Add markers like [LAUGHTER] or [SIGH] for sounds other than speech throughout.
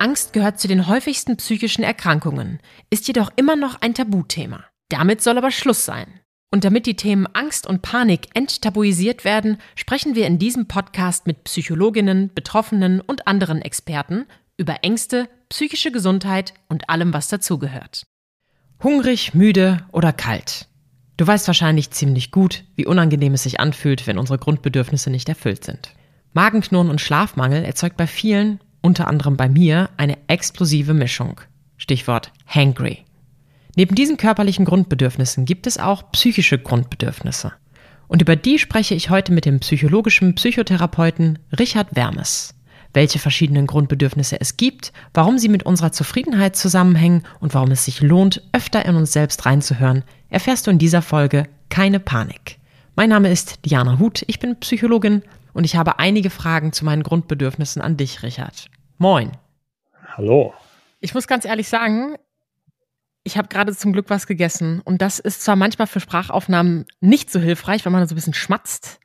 Angst gehört zu den häufigsten psychischen Erkrankungen, ist jedoch immer noch ein Tabuthema. Damit soll aber Schluss sein. Und damit die Themen Angst und Panik enttabuisiert werden, sprechen wir in diesem Podcast mit Psychologinnen, Betroffenen und anderen Experten über Ängste, psychische Gesundheit und allem, was dazugehört. Hungrig, müde oder kalt. Du weißt wahrscheinlich ziemlich gut, wie unangenehm es sich anfühlt, wenn unsere Grundbedürfnisse nicht erfüllt sind. Magenknurren und Schlafmangel erzeugt bei vielen, unter anderem bei mir, eine explosive Mischung. Stichwort hangry. Neben diesen körperlichen Grundbedürfnissen gibt es auch psychische Grundbedürfnisse. Und über die spreche ich heute mit dem psychologischen Psychotherapeuten Richard Wermes. Welche verschiedenen Grundbedürfnisse es gibt, warum sie mit unserer Zufriedenheit zusammenhängen und warum es sich lohnt, öfter in uns selbst reinzuhören, erfährst du in dieser Folge keine Panik. Mein Name ist Diana Huth, ich bin Psychologin und ich habe einige Fragen zu meinen Grundbedürfnissen an dich, Richard. Moin. Hallo. Ich muss ganz ehrlich sagen, ich habe gerade zum Glück was gegessen und das ist zwar manchmal für Sprachaufnahmen nicht so hilfreich, wenn man so ein bisschen schmatzt,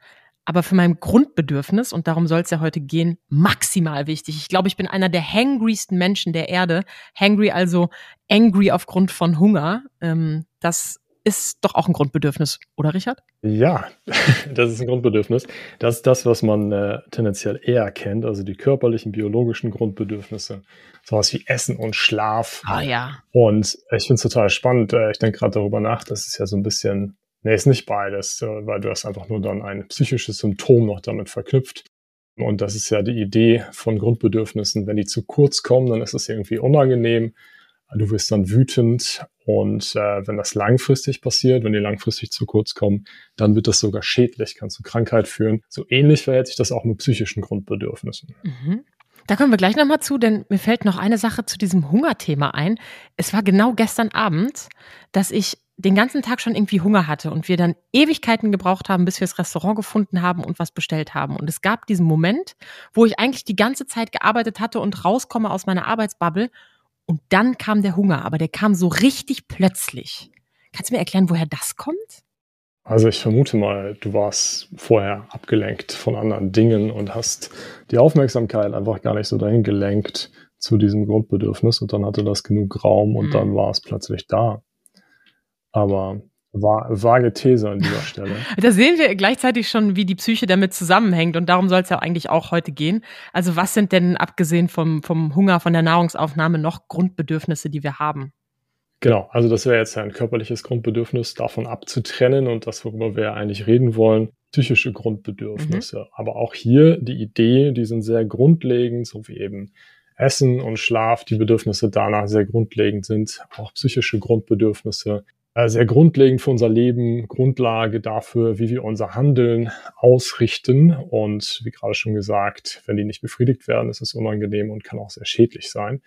aber für mein Grundbedürfnis, und darum soll es ja heute gehen, maximal wichtig. Ich glaube, ich bin einer der hangrysten Menschen der Erde. Hangry also angry aufgrund von Hunger. Ähm, das ist doch auch ein Grundbedürfnis, oder Richard? Ja, [LAUGHS] das ist ein Grundbedürfnis. Das ist das, was man äh, tendenziell eher kennt, also die körperlichen, biologischen Grundbedürfnisse. Sowas wie Essen und Schlaf. Ah ja. Und ich finde es total spannend. Äh, ich denke gerade darüber nach, das ist ja so ein bisschen, nee, ist nicht beides, äh, weil du hast einfach nur dann ein psychisches Symptom noch damit verknüpft. Und das ist ja die Idee von Grundbedürfnissen. Wenn die zu kurz kommen, dann ist es irgendwie unangenehm. Du wirst dann wütend und äh, wenn das langfristig passiert, wenn die langfristig zu kurz kommen, dann wird das sogar schädlich, kann zu Krankheit führen. So ähnlich verhält sich das auch mit psychischen Grundbedürfnissen. Mhm. Da kommen wir gleich nochmal zu, denn mir fällt noch eine Sache zu diesem Hungerthema ein. Es war genau gestern Abend, dass ich den ganzen Tag schon irgendwie Hunger hatte und wir dann Ewigkeiten gebraucht haben, bis wir das Restaurant gefunden haben und was bestellt haben. Und es gab diesen Moment, wo ich eigentlich die ganze Zeit gearbeitet hatte und rauskomme aus meiner Arbeitsbubble und dann kam der Hunger, aber der kam so richtig plötzlich. Kannst du mir erklären, woher das kommt? Also ich vermute mal, du warst vorher abgelenkt von anderen Dingen und hast die Aufmerksamkeit einfach gar nicht so dahin gelenkt zu diesem Grundbedürfnis und dann hatte das genug Raum und mhm. dann war es plötzlich da. Aber vage These an dieser [LAUGHS] Stelle. da sehen wir gleichzeitig schon, wie die Psyche damit zusammenhängt und darum soll es ja eigentlich auch heute gehen. Also was sind denn abgesehen vom, vom Hunger, von der Nahrungsaufnahme noch Grundbedürfnisse, die wir haben? Genau, also das wäre jetzt ein körperliches Grundbedürfnis, davon abzutrennen und das, worüber wir eigentlich reden wollen, psychische Grundbedürfnisse. Mhm. Aber auch hier die Idee, die sind sehr grundlegend, so wie eben Essen und Schlaf, die Bedürfnisse danach sehr grundlegend sind, auch psychische Grundbedürfnisse sehr grundlegend für unser Leben, Grundlage dafür, wie wir unser Handeln ausrichten. Und wie gerade schon gesagt, wenn die nicht befriedigt werden, ist es unangenehm und kann auch sehr schädlich sein.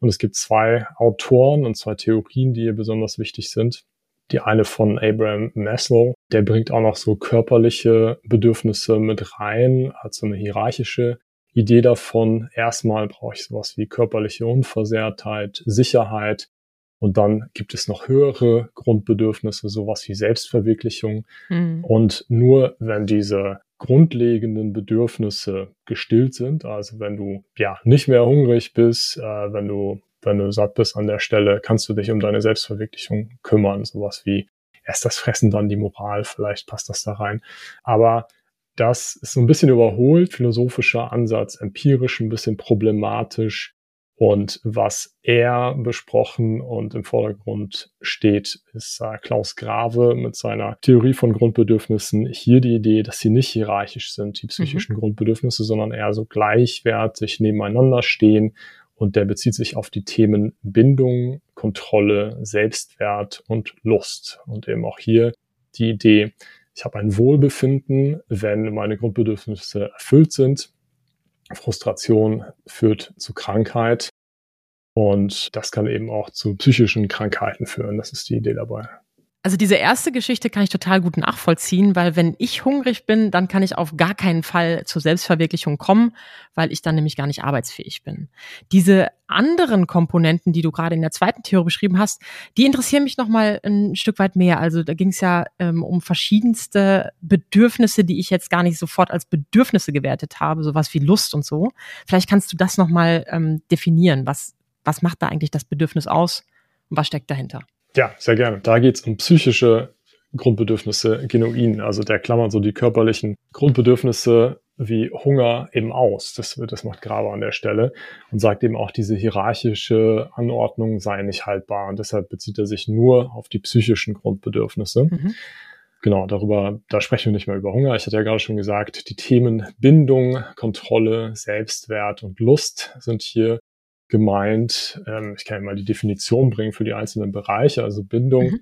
Und es gibt zwei Autoren und zwei Theorien, die hier besonders wichtig sind. Die eine von Abraham Maslow, der bringt auch noch so körperliche Bedürfnisse mit rein, hat so eine hierarchische Idee davon. Erstmal brauche ich sowas wie körperliche Unversehrtheit, Sicherheit, und dann gibt es noch höhere Grundbedürfnisse, sowas wie Selbstverwirklichung. Mhm. Und nur wenn diese grundlegenden Bedürfnisse gestillt sind, also wenn du ja nicht mehr hungrig bist, äh, wenn du wenn du satt bist an der Stelle, kannst du dich um deine Selbstverwirklichung kümmern, sowas wie erst das Fressen, dann die Moral, vielleicht passt das da rein. Aber das ist so ein bisschen überholt, philosophischer Ansatz, empirisch ein bisschen problematisch. Und was er besprochen und im Vordergrund steht, ist äh, Klaus Grave mit seiner Theorie von Grundbedürfnissen. Hier die Idee, dass sie nicht hierarchisch sind, die psychischen mhm. Grundbedürfnisse, sondern eher so gleichwertig nebeneinander stehen. Und der bezieht sich auf die Themen Bindung, Kontrolle, Selbstwert und Lust. Und eben auch hier die Idee, ich habe ein Wohlbefinden, wenn meine Grundbedürfnisse erfüllt sind Frustration führt zu Krankheit. Und das kann eben auch zu psychischen Krankheiten führen. Das ist die Idee dabei. Also diese erste Geschichte kann ich total gut nachvollziehen, weil wenn ich hungrig bin, dann kann ich auf gar keinen Fall zur Selbstverwirklichung kommen, weil ich dann nämlich gar nicht arbeitsfähig bin. Diese anderen Komponenten, die du gerade in der zweiten Theorie beschrieben hast, die interessieren mich noch mal ein Stück weit mehr. Also da ging es ja ähm, um verschiedenste Bedürfnisse, die ich jetzt gar nicht sofort als Bedürfnisse gewertet habe, sowas wie Lust und so. Vielleicht kannst du das noch mal ähm, definieren. Was was macht da eigentlich das Bedürfnis aus und was steckt dahinter? Ja, sehr gerne. Da geht es um psychische Grundbedürfnisse genuin. Also der klammert so die körperlichen Grundbedürfnisse wie Hunger eben aus. Das, das macht Graber an der Stelle und sagt eben auch, diese hierarchische Anordnung sei nicht haltbar. Und deshalb bezieht er sich nur auf die psychischen Grundbedürfnisse. Mhm. Genau, darüber, da sprechen wir nicht mehr über Hunger. Ich hatte ja gerade schon gesagt, die Themen Bindung, Kontrolle, Selbstwert und Lust sind hier gemeint. Ähm, ich kann mal die Definition bringen für die einzelnen Bereiche. Also Bindung, mhm.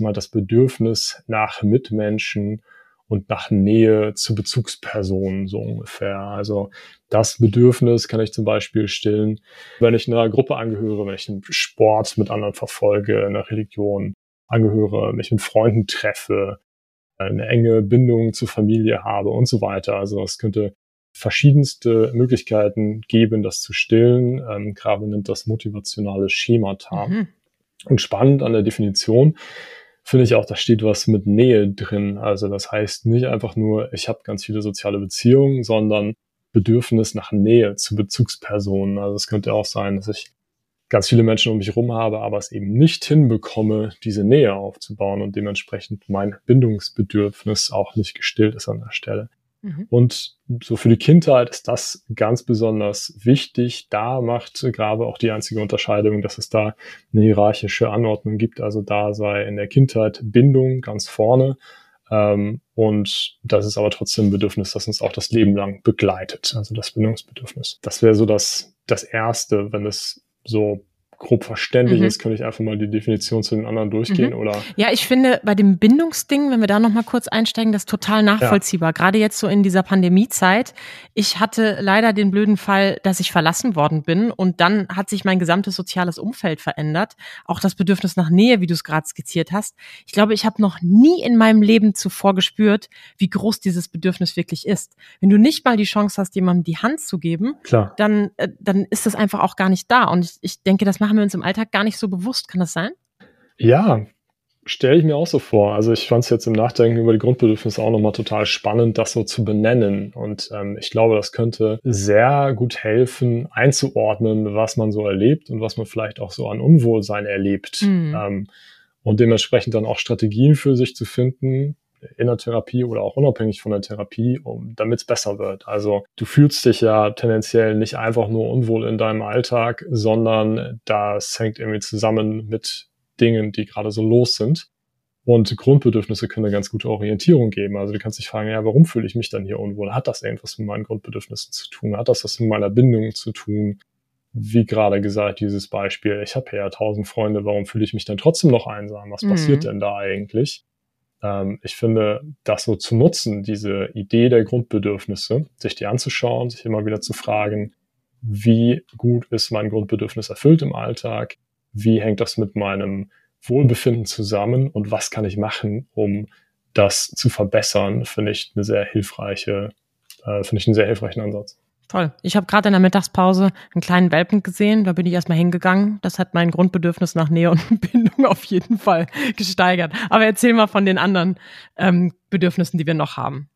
mal das Bedürfnis nach Mitmenschen und nach Nähe zu Bezugspersonen so ungefähr. Also das Bedürfnis kann ich zum Beispiel stillen, wenn ich einer Gruppe angehöre, wenn ich einen Sport mit anderen verfolge, einer Religion angehöre, mich mit Freunden treffe, eine enge Bindung zur Familie habe und so weiter. Also es könnte verschiedenste Möglichkeiten geben, das zu stillen. Ähm, Grabe nennt das motivationale Schemata. Mhm. Und spannend an der Definition finde ich auch, da steht was mit Nähe drin. Also das heißt nicht einfach nur, ich habe ganz viele soziale Beziehungen, sondern Bedürfnis nach Nähe zu Bezugspersonen. Also es könnte auch sein, dass ich ganz viele Menschen um mich herum habe, aber es eben nicht hinbekomme, diese Nähe aufzubauen und dementsprechend mein Bindungsbedürfnis auch nicht gestillt ist an der Stelle. Mhm. Und so für die Kindheit ist das ganz besonders wichtig. Da macht Grabe auch die einzige Unterscheidung, dass es da eine hierarchische Anordnung gibt. Also da sei in der Kindheit Bindung ganz vorne. Ähm, und das ist aber trotzdem ein Bedürfnis, das uns auch das Leben lang begleitet. Also das Bindungsbedürfnis. Das wäre so das, das Erste, wenn es so grob verständlich mhm. ist, könnte ich einfach mal die Definition zu den anderen durchgehen, mhm. oder? Ja, ich finde bei dem Bindungsding, wenn wir da nochmal kurz einsteigen, das total nachvollziehbar. Ja. Gerade jetzt so in dieser Pandemiezeit. Ich hatte leider den blöden Fall, dass ich verlassen worden bin und dann hat sich mein gesamtes soziales Umfeld verändert. Auch das Bedürfnis nach Nähe, wie du es gerade skizziert hast. Ich glaube, ich habe noch nie in meinem Leben zuvor gespürt, wie groß dieses Bedürfnis wirklich ist. Wenn du nicht mal die Chance hast, jemandem die Hand zu geben, Klar. dann, äh, dann ist das einfach auch gar nicht da. Und ich, ich denke, das macht machen wir uns im Alltag gar nicht so bewusst. Kann das sein? Ja, stelle ich mir auch so vor. Also ich fand es jetzt im Nachdenken über die Grundbedürfnisse auch nochmal total spannend, das so zu benennen. Und ähm, ich glaube, das könnte sehr gut helfen, einzuordnen, was man so erlebt und was man vielleicht auch so an Unwohlsein erlebt. Mhm. Ähm, und dementsprechend dann auch Strategien für sich zu finden, in der Therapie oder auch unabhängig von der Therapie, um, damit es besser wird. Also du fühlst dich ja tendenziell nicht einfach nur unwohl in deinem Alltag, sondern das hängt irgendwie zusammen mit Dingen, die gerade so los sind. Und Grundbedürfnisse können eine ganz gute Orientierung geben. Also du kannst dich fragen, ja, warum fühle ich mich dann hier unwohl? Hat das irgendwas mit meinen Grundbedürfnissen zu tun? Hat das was mit meiner Bindung zu tun? Wie gerade gesagt, dieses Beispiel, ich habe ja tausend Freunde, warum fühle ich mich dann trotzdem noch einsam? Was mhm. passiert denn da eigentlich? Ähm, ich finde, das so zu nutzen, diese Idee der Grundbedürfnisse, sich die anzuschauen, sich immer wieder zu fragen, wie gut ist mein Grundbedürfnis erfüllt im Alltag? Wie hängt das mit meinem Wohlbefinden zusammen? Und was kann ich machen, um das zu verbessern? Finde ich eine sehr hilfreiche, äh, finde ich einen sehr hilfreichen Ansatz. Toll. Ich habe gerade in der Mittagspause einen kleinen Welpen gesehen. Da bin ich erstmal hingegangen. Das hat mein Grundbedürfnis nach Nähe und [LAUGHS] Bindung auf jeden Fall gesteigert. Aber erzähl mal von den anderen ähm, Bedürfnissen, die wir noch haben.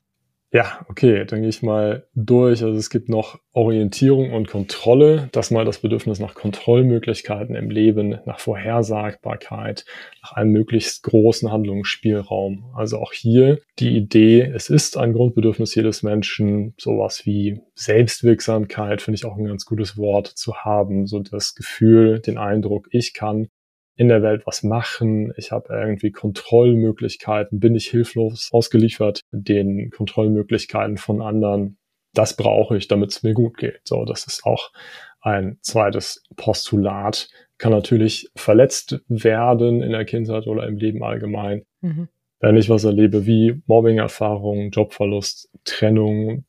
Ja, okay, dann gehe ich mal durch. Also es gibt noch Orientierung und Kontrolle. Das mal das Bedürfnis nach Kontrollmöglichkeiten im Leben, nach Vorhersagbarkeit, nach einem möglichst großen Handlungsspielraum. Also auch hier die Idee, es ist ein Grundbedürfnis jedes Menschen, sowas wie Selbstwirksamkeit, finde ich auch ein ganz gutes Wort zu haben. So das Gefühl, den Eindruck, ich kann in der Welt was machen, ich habe irgendwie Kontrollmöglichkeiten, bin ich hilflos ausgeliefert den Kontrollmöglichkeiten von anderen. Das brauche ich, damit es mir gut geht. So, das ist auch ein zweites Postulat. Kann natürlich verletzt werden in der Kindheit oder im Leben allgemein. Mhm. Wenn ich was erlebe wie Mobbing-Erfahrungen, Jobverlust, Trennung,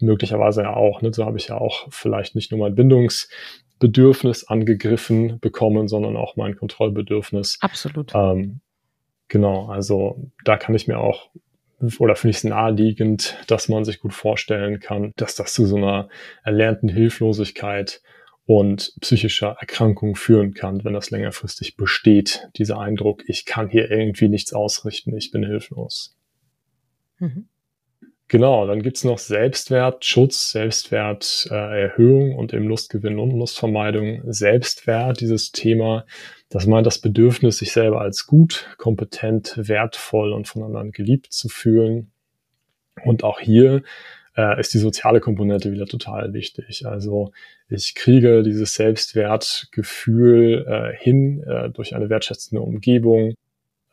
möglicherweise ja auch. Ne? So habe ich ja auch vielleicht nicht nur mein Bindungsbedürfnis angegriffen bekommen, sondern auch mein Kontrollbedürfnis. Absolut. Ähm, genau, also da kann ich mir auch oder finde ich es naheliegend, dass man sich gut vorstellen kann, dass das zu so einer erlernten Hilflosigkeit und psychischer Erkrankung führen kann, wenn das längerfristig besteht, dieser Eindruck, ich kann hier irgendwie nichts ausrichten, ich bin hilflos. Mhm. Genau, dann gibt's noch Selbstwertschutz, Selbstwerterhöhung und eben Lustgewinn und Lustvermeidung. Selbstwert, dieses Thema, das meint das Bedürfnis, sich selber als gut, kompetent, wertvoll und von anderen geliebt zu fühlen. Und auch hier äh, ist die soziale Komponente wieder total wichtig. Also ich kriege dieses Selbstwertgefühl äh, hin äh, durch eine wertschätzende Umgebung,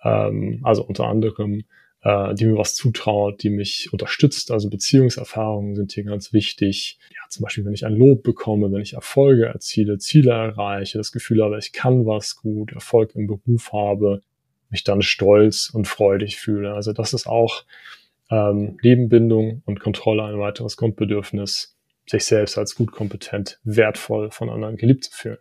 ähm, also unter anderem äh, die mir was zutraut, die mich unterstützt. Also Beziehungserfahrungen sind hier ganz wichtig. Ja, zum Beispiel, wenn ich ein Lob bekomme, wenn ich Erfolge erziele, Ziele erreiche, das Gefühl habe, ich kann was gut, Erfolg im Beruf habe, mich dann stolz und freudig fühle. Also das ist auch ähm, Nebenbindung und Kontrolle ein weiteres Grundbedürfnis, sich selbst als gut kompetent, wertvoll von anderen geliebt zu fühlen.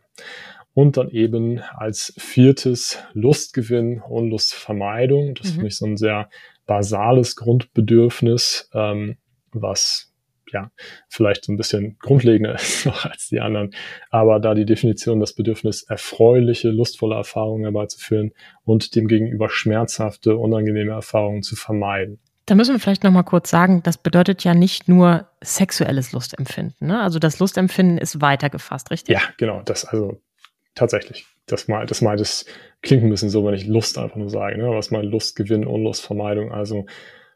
Und dann eben als viertes Lustgewinn und Lustvermeidung. Das mhm. finde ich so ein sehr basales Grundbedürfnis, ähm, was ja vielleicht so ein bisschen grundlegender [LAUGHS] ist noch als die anderen. Aber da die Definition das Bedürfnis, erfreuliche, lustvolle Erfahrungen herbeizuführen und demgegenüber schmerzhafte, unangenehme Erfahrungen zu vermeiden. Da müssen wir vielleicht noch mal kurz sagen, das bedeutet ja nicht nur sexuelles Lustempfinden. Ne? Also das Lustempfinden ist weiter gefasst, richtig? Ja, genau. Das also tatsächlich. Das mal, das mal, das klingt ein bisschen so, wenn ich Lust einfach nur sage, ne? Was mal Lustgewinn und Lustvermeidung, also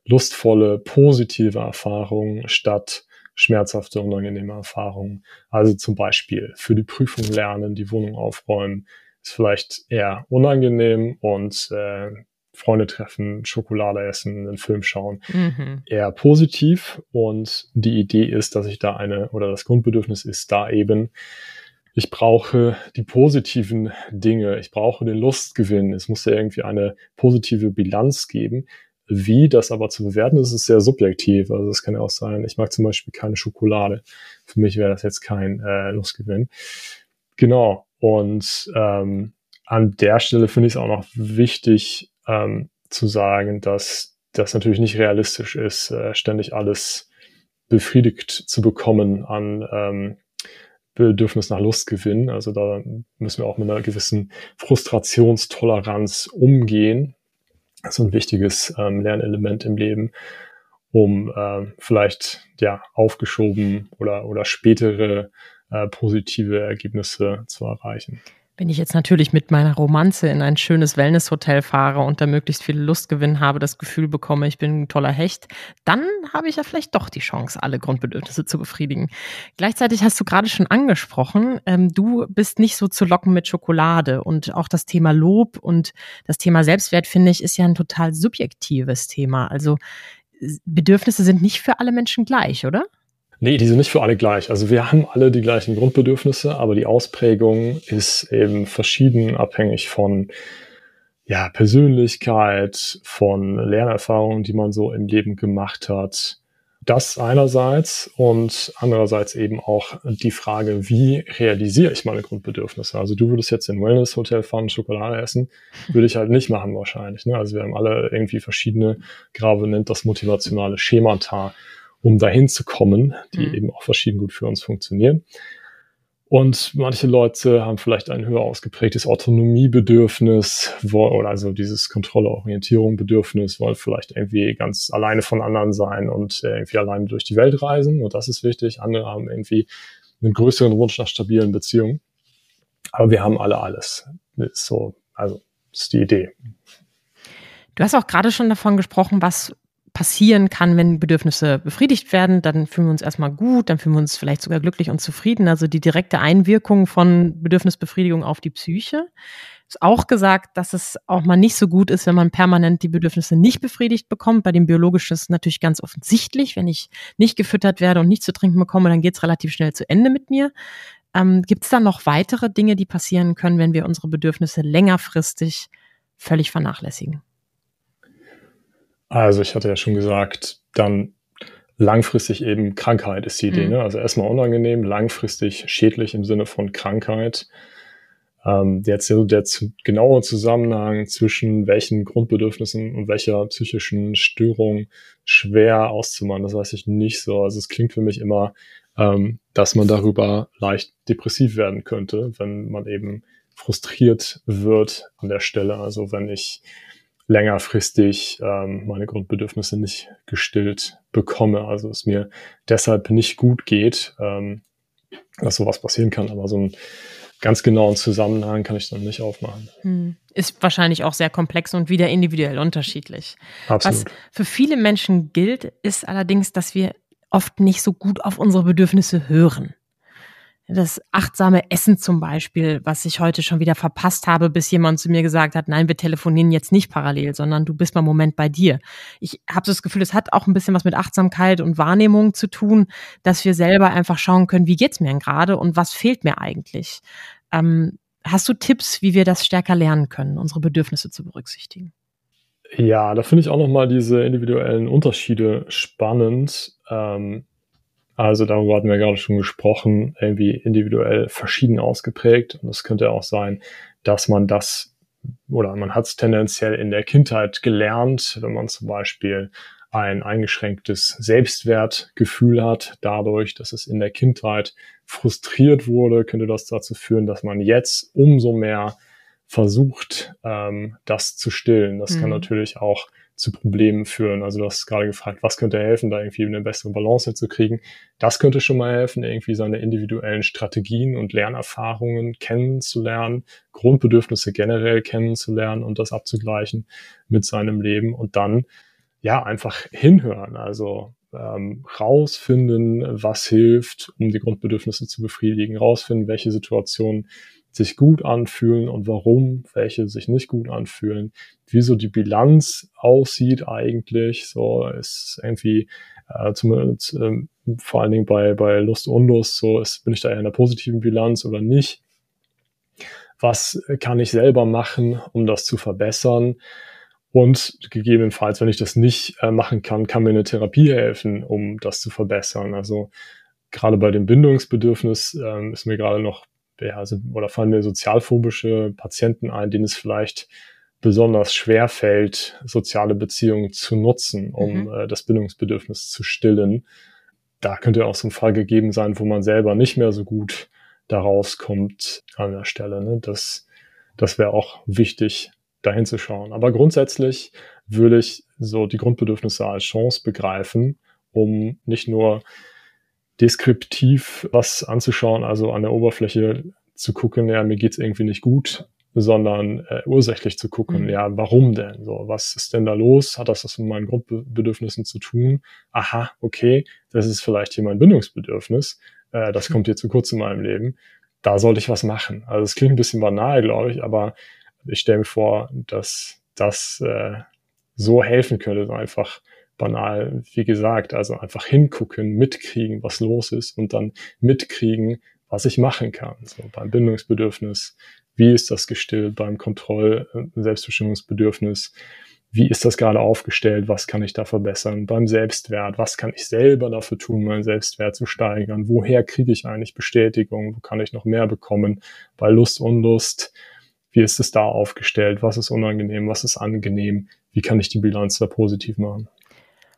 lustvolle, positive Erfahrungen statt schmerzhafte, unangenehme Erfahrungen. Also zum Beispiel für die Prüfung lernen, die Wohnung aufräumen, ist vielleicht eher unangenehm und äh, Freunde treffen, Schokolade essen, einen Film schauen, mhm. eher positiv. Und die Idee ist, dass ich da eine, oder das Grundbedürfnis ist da eben, ich brauche die positiven Dinge, ich brauche den Lustgewinn, es muss ja irgendwie eine positive Bilanz geben. Wie das aber zu bewerten ist, ist sehr subjektiv. Also es kann ja auch sein, ich mag zum Beispiel keine Schokolade. Für mich wäre das jetzt kein äh, Lustgewinn. Genau. Und ähm, an der Stelle finde ich es auch noch wichtig ähm, zu sagen, dass das natürlich nicht realistisch ist, äh, ständig alles befriedigt zu bekommen an ähm, Bedürfnis nach Lust gewinnen. Also da müssen wir auch mit einer gewissen Frustrationstoleranz umgehen. Das ist ein wichtiges ähm, Lernelement im Leben, um äh, vielleicht ja aufgeschoben oder oder spätere äh, positive Ergebnisse zu erreichen. Wenn ich jetzt natürlich mit meiner Romanze in ein schönes Wellnesshotel fahre und da möglichst viel Lustgewinn habe, das Gefühl bekomme, ich bin ein toller Hecht, dann habe ich ja vielleicht doch die Chance, alle Grundbedürfnisse zu befriedigen. Gleichzeitig hast du gerade schon angesprochen, ähm, du bist nicht so zu locken mit Schokolade und auch das Thema Lob und das Thema Selbstwert, finde ich, ist ja ein total subjektives Thema. Also Bedürfnisse sind nicht für alle Menschen gleich, oder? Nee, die sind nicht für alle gleich. Also wir haben alle die gleichen Grundbedürfnisse, aber die Ausprägung ist eben verschieden, abhängig von ja, Persönlichkeit, von Lernerfahrungen, die man so im Leben gemacht hat. Das einerseits und andererseits eben auch die Frage, wie realisiere ich meine Grundbedürfnisse? Also du würdest jetzt in Wellness Hotel fahren, Schokolade essen, würde ich halt nicht machen wahrscheinlich. Ne? Also wir haben alle irgendwie verschiedene, Grave nennt das motivationale Schemata um dahin zu kommen, die mhm. eben auch verschieden gut für uns funktionieren. Und manche Leute haben vielleicht ein höher ausgeprägtes Autonomiebedürfnis, oder also dieses Kontrolle-Orientierung-Bedürfnis, wollen vielleicht irgendwie ganz alleine von anderen sein und irgendwie alleine durch die Welt reisen. Und das ist wichtig. Andere haben irgendwie einen größeren Wunsch nach stabilen Beziehungen. Aber wir haben alle alles. so, also, das ist die Idee. Du hast auch gerade schon davon gesprochen, was passieren kann, wenn Bedürfnisse befriedigt werden, dann fühlen wir uns erstmal gut, dann fühlen wir uns vielleicht sogar glücklich und zufrieden. Also die direkte Einwirkung von Bedürfnisbefriedigung auf die Psyche. Ist auch gesagt, dass es auch mal nicht so gut ist, wenn man permanent die Bedürfnisse nicht befriedigt bekommt. Bei dem Biologischen ist es natürlich ganz offensichtlich. Wenn ich nicht gefüttert werde und nicht zu trinken bekomme, dann geht es relativ schnell zu Ende mit mir. Ähm, Gibt es da noch weitere Dinge, die passieren können, wenn wir unsere Bedürfnisse längerfristig völlig vernachlässigen? Also ich hatte ja schon gesagt, dann langfristig eben Krankheit ist die Idee. Mhm. Ne? Also erstmal unangenehm, langfristig schädlich im Sinne von Krankheit. Ähm, jetzt so der zu, genaue Zusammenhang zwischen welchen Grundbedürfnissen und welcher psychischen Störung schwer auszumachen, das weiß ich nicht so. Also es klingt für mich immer, ähm, dass man darüber leicht depressiv werden könnte, wenn man eben frustriert wird an der Stelle. Also wenn ich längerfristig ähm, meine Grundbedürfnisse nicht gestillt bekomme. Also es mir deshalb nicht gut geht, ähm, dass sowas passieren kann. Aber so einen ganz genauen Zusammenhang kann ich dann nicht aufmachen. Hm. Ist wahrscheinlich auch sehr komplex und wieder individuell unterschiedlich. Absolut. Was für viele Menschen gilt, ist allerdings, dass wir oft nicht so gut auf unsere Bedürfnisse hören das achtsame Essen zum Beispiel, was ich heute schon wieder verpasst habe, bis jemand zu mir gesagt hat, nein, wir telefonieren jetzt nicht parallel, sondern du bist mal einen Moment bei dir. Ich habe so das Gefühl, es hat auch ein bisschen was mit Achtsamkeit und Wahrnehmung zu tun, dass wir selber einfach schauen können, wie geht's mir denn gerade und was fehlt mir eigentlich. Ähm, hast du Tipps, wie wir das stärker lernen können, unsere Bedürfnisse zu berücksichtigen? Ja, da finde ich auch nochmal diese individuellen Unterschiede spannend. Ähm, also darüber hatten wir gerade schon gesprochen, irgendwie individuell verschieden ausgeprägt. Und es könnte auch sein, dass man das oder man hat es tendenziell in der Kindheit gelernt, wenn man zum Beispiel ein eingeschränktes Selbstwertgefühl hat, dadurch, dass es in der Kindheit frustriert wurde, könnte das dazu führen, dass man jetzt umso mehr versucht, ähm, das zu stillen. Das mhm. kann natürlich auch zu Problemen führen. Also du hast gerade gefragt, was könnte helfen, da irgendwie eine bessere Balance hinzukriegen. Das könnte schon mal helfen, irgendwie seine individuellen Strategien und Lernerfahrungen kennenzulernen, Grundbedürfnisse generell kennenzulernen und das abzugleichen mit seinem Leben und dann ja einfach hinhören. Also ähm, rausfinden, was hilft, um die Grundbedürfnisse zu befriedigen, rausfinden, welche Situationen sich gut anfühlen und warum, welche sich nicht gut anfühlen, wie so die Bilanz aussieht eigentlich, so ist irgendwie äh, zumindest äh, vor allen Dingen bei, bei Lust und Lust, so ist, bin ich da eher in einer positiven Bilanz oder nicht? Was kann ich selber machen, um das zu verbessern? Und gegebenenfalls, wenn ich das nicht äh, machen kann, kann mir eine Therapie helfen, um das zu verbessern. Also gerade bei dem Bindungsbedürfnis ähm, ist mir gerade noch ja, also, oder fallen mir sozialphobische Patienten ein, denen es vielleicht besonders schwer fällt, soziale Beziehungen zu nutzen, um mhm. äh, das Bindungsbedürfnis zu stillen. Da könnte auch so ein Fall gegeben sein, wo man selber nicht mehr so gut da rauskommt an der Stelle. Ne? Das, das wäre auch wichtig, dahin zu schauen. Aber grundsätzlich würde ich so die Grundbedürfnisse als Chance begreifen, um nicht nur deskriptiv was anzuschauen, also an der Oberfläche zu gucken, ja, mir geht's irgendwie nicht gut, sondern äh, ursächlich zu gucken, mhm. ja, warum denn? So, was ist denn da los? Hat das was mit meinen Grundbedürfnissen zu tun? Aha, okay, das ist vielleicht hier mein Bindungsbedürfnis. Äh, das kommt hier zu kurz in meinem Leben. Da sollte ich was machen. Also es klingt ein bisschen banal, glaube ich, aber ich stelle mir vor, dass das äh, so helfen könnte, einfach banal, wie gesagt, also einfach hingucken, mitkriegen, was los ist und dann mitkriegen, was ich machen kann. So beim Bindungsbedürfnis, wie ist das gestillt, beim Kontroll-, äh, Selbstbestimmungsbedürfnis, wie ist das gerade aufgestellt, was kann ich da verbessern, beim Selbstwert, was kann ich selber dafür tun, meinen Selbstwert zu steigern, woher kriege ich eigentlich Bestätigung, wo kann ich noch mehr bekommen, bei Lust, Unlust, wie ist es da aufgestellt, was ist unangenehm, was ist angenehm, wie kann ich die Bilanz da positiv machen.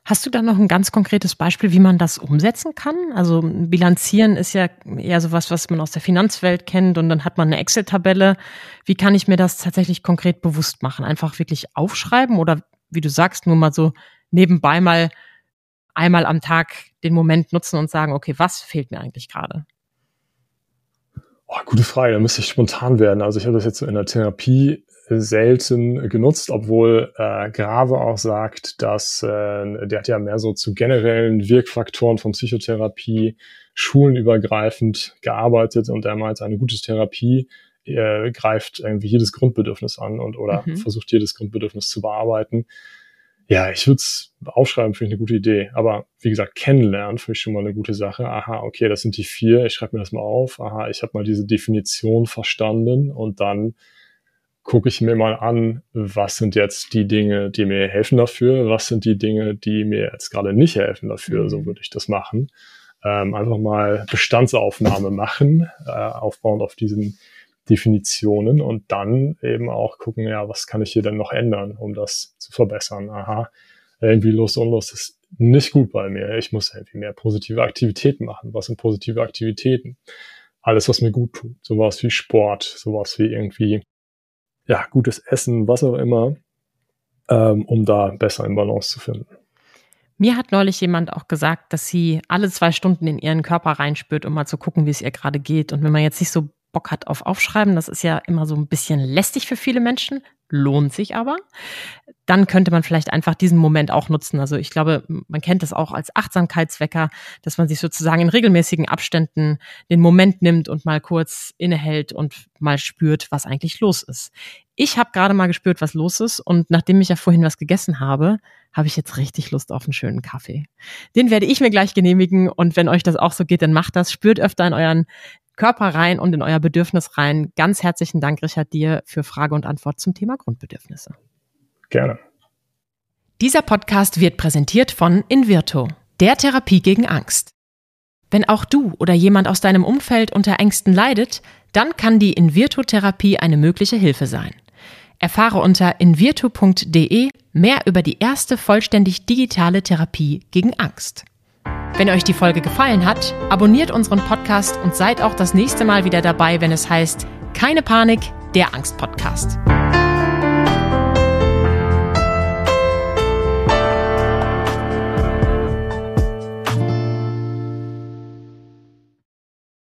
Hast du da noch ein ganz konkretes Beispiel, wie man das umsetzen kann? Also bilanzieren ist ja eher sowas, was man aus der Finanzwelt kennt und dann hat man eine Excel-Tabelle. Wie kann ich mir das tatsächlich konkret bewusst machen? Einfach wirklich aufschreiben oder wie du sagst, nur mal so nebenbei mal einmal am Tag den Moment nutzen und sagen, okay, was fehlt mir eigentlich gerade? Oh, gute Frage, da müsste ich spontan werden. Also ich habe das jetzt so in der Therapie selten genutzt, obwohl äh, Grave auch sagt, dass äh, der hat ja mehr so zu generellen Wirkfaktoren von Psychotherapie schulenübergreifend gearbeitet und er meint, eine gute Therapie äh, greift irgendwie jedes Grundbedürfnis an und oder mhm. versucht jedes Grundbedürfnis zu bearbeiten. Ja, ich würde es aufschreiben, finde ich eine gute Idee. Aber wie gesagt, kennenlernen finde ich schon mal eine gute Sache. Aha, okay, das sind die vier, ich schreibe mir das mal auf. Aha, ich habe mal diese Definition verstanden und dann gucke ich mir mal an, was sind jetzt die Dinge, die mir helfen dafür, was sind die Dinge, die mir jetzt gerade nicht helfen dafür, so würde ich das machen. Ähm, einfach mal Bestandsaufnahme machen, äh, aufbauend auf diesen Definitionen und dann eben auch gucken, ja, was kann ich hier denn noch ändern, um das zu verbessern. Aha, irgendwie Lust und Lust ist nicht gut bei mir. Ich muss irgendwie mehr positive Aktivitäten machen. Was sind positive Aktivitäten? Alles, was mir gut tut. Sowas wie Sport, sowas wie irgendwie, ja, gutes Essen, was auch immer, ähm, um da besser in Balance zu finden. Mir hat neulich jemand auch gesagt, dass sie alle zwei Stunden in ihren Körper reinspürt, um mal zu gucken, wie es ihr gerade geht. Und wenn man jetzt nicht so Bock hat auf Aufschreiben, das ist ja immer so ein bisschen lästig für viele Menschen, lohnt sich aber. Dann könnte man vielleicht einfach diesen Moment auch nutzen. Also ich glaube, man kennt das auch als Achtsamkeitswecker, dass man sich sozusagen in regelmäßigen Abständen den Moment nimmt und mal kurz innehält und mal spürt, was eigentlich los ist. Ich habe gerade mal gespürt, was los ist und nachdem ich ja vorhin was gegessen habe, habe ich jetzt richtig Lust auf einen schönen Kaffee. Den werde ich mir gleich genehmigen und wenn euch das auch so geht, dann macht das. Spürt öfter in euren Körper rein und in euer Bedürfnis rein. Ganz herzlichen Dank, Richard, dir für Frage und Antwort zum Thema Grundbedürfnisse. Gerne. Dieser Podcast wird präsentiert von Invirto, der Therapie gegen Angst. Wenn auch du oder jemand aus deinem Umfeld unter Ängsten leidet, dann kann die Invirto-Therapie eine mögliche Hilfe sein. Erfahre unter invirto.de mehr über die erste vollständig digitale Therapie gegen Angst. Wenn euch die Folge gefallen hat, abonniert unseren Podcast und seid auch das nächste Mal wieder dabei, wenn es heißt Keine Panik, der Angst-Podcast.